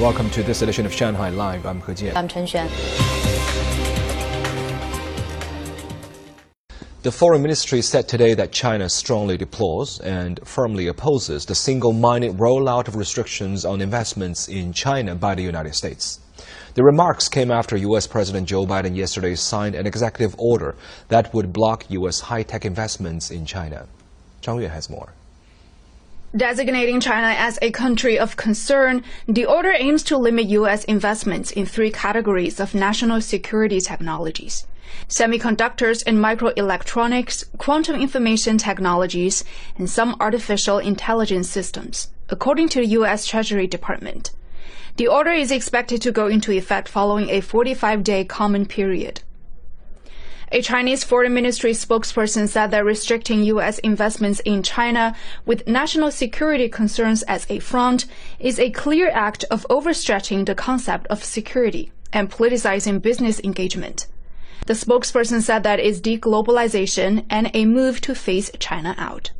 Welcome to this edition of Shanghai Live. I'm He Jian. I'm Chen Xuan. The Foreign Ministry said today that China strongly deplores and firmly opposes the single-minded rollout of restrictions on investments in China by the United States. The remarks came after U.S. President Joe Biden yesterday signed an executive order that would block U.S. high-tech investments in China. Zhang Yue has more. Designating China as a country of concern, the order aims to limit U.S. investments in three categories of national security technologies semiconductors and microelectronics, quantum information technologies, and some artificial intelligence systems, according to the U.S. Treasury Department. The order is expected to go into effect following a 45 day comment period. A Chinese foreign ministry spokesperson said that restricting U.S. investments in China with national security concerns as a front is a clear act of overstretching the concept of security and politicizing business engagement. The spokesperson said that is deglobalization and a move to phase China out.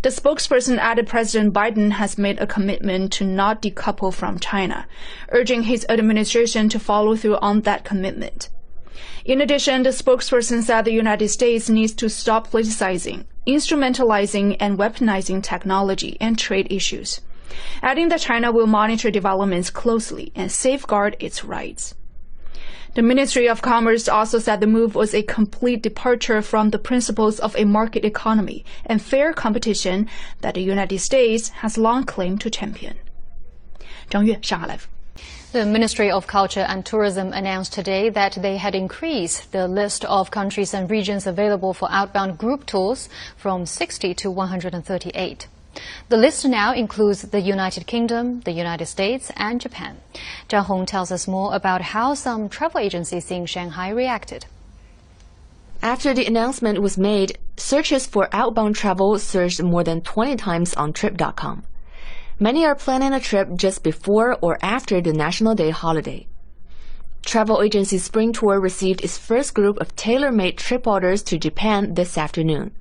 The spokesperson added President Biden has made a commitment to not decouple from China, urging his administration to follow through on that commitment. In addition, the spokesperson said the United States needs to stop politicizing, instrumentalizing, and weaponizing technology and trade issues, adding that China will monitor developments closely and safeguard its rights. The Ministry of Commerce also said the move was a complete departure from the principles of a market economy and fair competition that the United States has long claimed to champion. 张悦，上海 Live。 The Ministry of Culture and Tourism announced today that they had increased the list of countries and regions available for outbound group tours from 60 to 138. The list now includes the United Kingdom, the United States, and Japan. Zhang Hong tells us more about how some travel agencies in Shanghai reacted. After the announcement was made, searches for outbound travel surged more than 20 times on Trip.com. Many are planning a trip just before or after the National Day holiday. Travel agency Spring Tour received its first group of tailor-made trip orders to Japan this afternoon.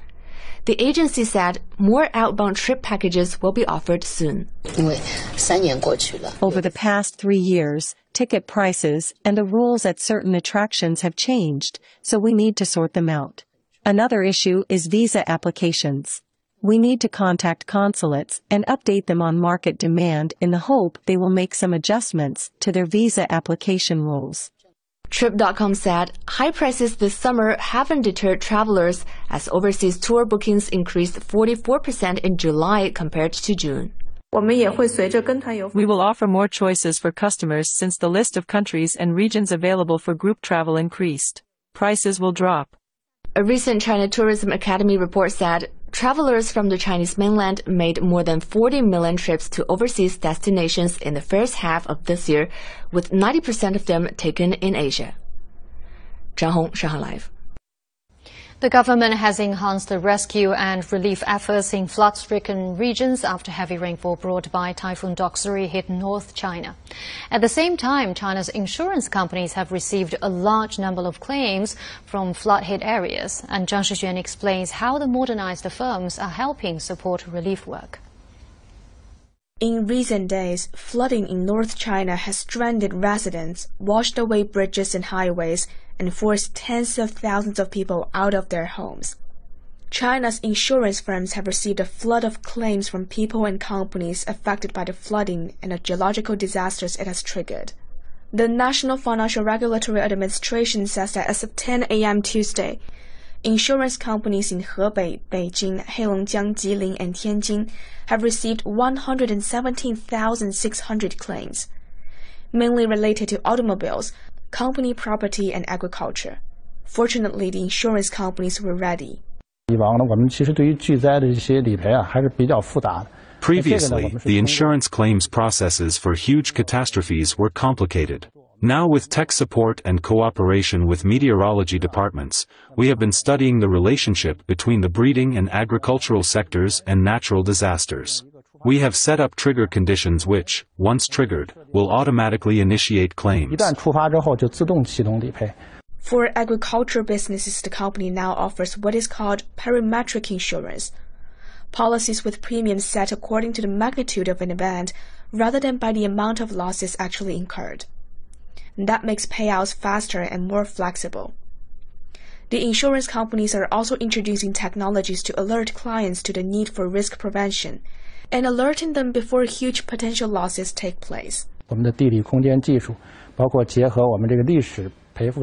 The agency said more outbound trip packages will be offered soon. Over the past three years, ticket prices and the rules at certain attractions have changed, so we need to sort them out. Another issue is visa applications. We need to contact consulates and update them on market demand in the hope they will make some adjustments to their visa application rules. Trip.com said high prices this summer haven't deterred travelers as overseas tour bookings increased 44% in July compared to June. We will offer more choices for customers since the list of countries and regions available for group travel increased. Prices will drop. A recent China Tourism Academy report said travelers from the Chinese mainland made more than 40 million trips to overseas destinations in the first half of this year, with 90% of them taken in Asia. Zhang Hong, Shanghai Live. The government has enhanced the rescue and relief efforts in flood-stricken regions after heavy rainfall brought by Typhoon Doksuri hit North China. At the same time, China's insurance companies have received a large number of claims from flood-hit areas, and Zhang Shixuan explains how the modernized firms are helping support relief work. In recent days, flooding in North China has stranded residents, washed away bridges and highways, and forced tens of thousands of people out of their homes. China's insurance firms have received a flood of claims from people and companies affected by the flooding and the geological disasters it has triggered. The National Financial Regulatory Administration says that as of 10 a.m. Tuesday, insurance companies in Hebei, Beijing, Heilongjiang, Jilin, and Tianjin have received 117,600 claims, mainly related to automobiles, company property, and agriculture. Fortunately, the insurance companies were ready. Previously, the insurance claims processes for huge catastrophes were complicated. Now with tech support and cooperation with meteorology departments, we have been studying the relationship between the breeding and agricultural sectors and natural disasters. We have set up trigger conditions which, once triggered, will automatically initiate claims. For agricultural businesses, the company now offers what is called parametric insurance. Policies with premiums set according to the magnitude of an event rather than by the amount of losses actually incurred. That makes payouts faster and more flexible. The insurance companies are also introducing technologies to alert clients to the need for risk prevention and alerting them before huge potential losses take place.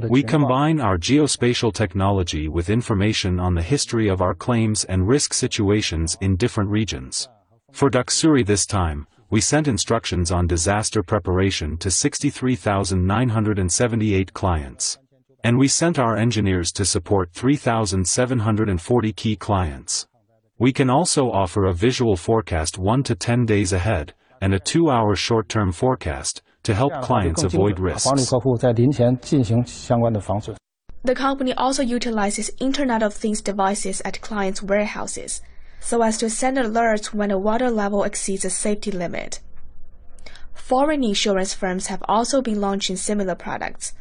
We combine our geospatial technology with information on the history of our claims and risk situations in different regions. For Doksuri this time, we sent instructions on disaster preparation to 63,978 clients. And we sent our engineers to support 3,740 key clients. We can also offer a visual forecast 1 to 10 days ahead, and a 2-hour short-term forecast, to help clients avoid risks. The company also utilizes Internet of Things devices at clients' warehouses, so as to send alerts when a water level exceeds a safety limit. Foreign insurance firms have also been launching similar products.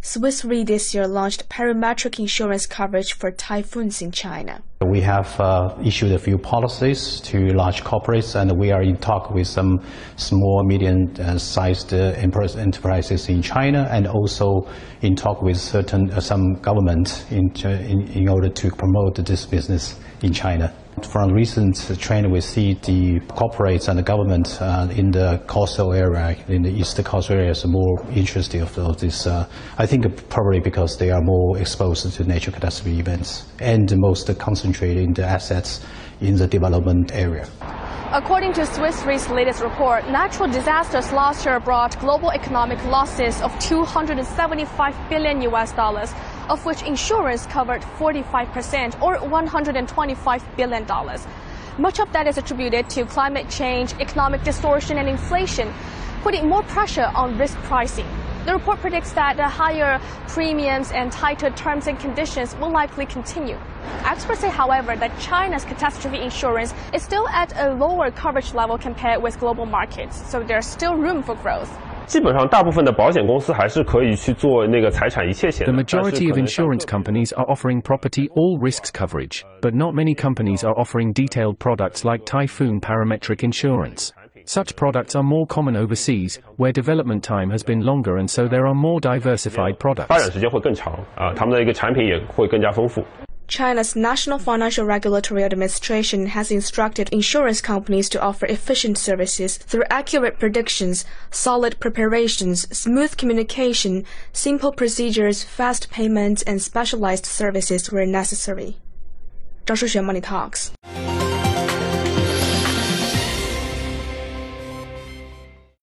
Swiss Re this year launched parametric insurance coverage for typhoons in China. We have uh, issued a few policies to large corporates, and we are in talk with some small, medium-sized uh, enterprises in China, and also in talk with certain uh, some government in, in in order to promote this business in China. From recent trend, we see the corporates and the government uh, in the coastal area, in the east coastal area, is more interested of this. Uh, I think probably because they are more exposed to natural catastrophe events and most concentrated in the assets in the development area. According to Swiss Re's latest report, natural disasters last year brought global economic losses of 275 billion US dollars, of which insurance covered 45% or $125 billion. Much of that is attributed to climate change, economic distortion, and inflation, putting more pressure on risk pricing. The report predicts that the higher premiums and tighter terms and conditions will likely continue. Experts say, however, that China's catastrophe insurance is still at a lower coverage level compared with global markets, so there's still room for growth. The majority of insurance companies are offering property all risks coverage, but not many companies are offering detailed products like typhoon parametric insurance. Such products are more common overseas, where development time has been longer and so there are more diversified products. China's National Financial Regulatory Administration has instructed insurance companies to offer efficient services through accurate predictions, solid preparations, smooth communication, simple procedures, fast payments, and specialized services where necessary. 张世璇 Money Talks。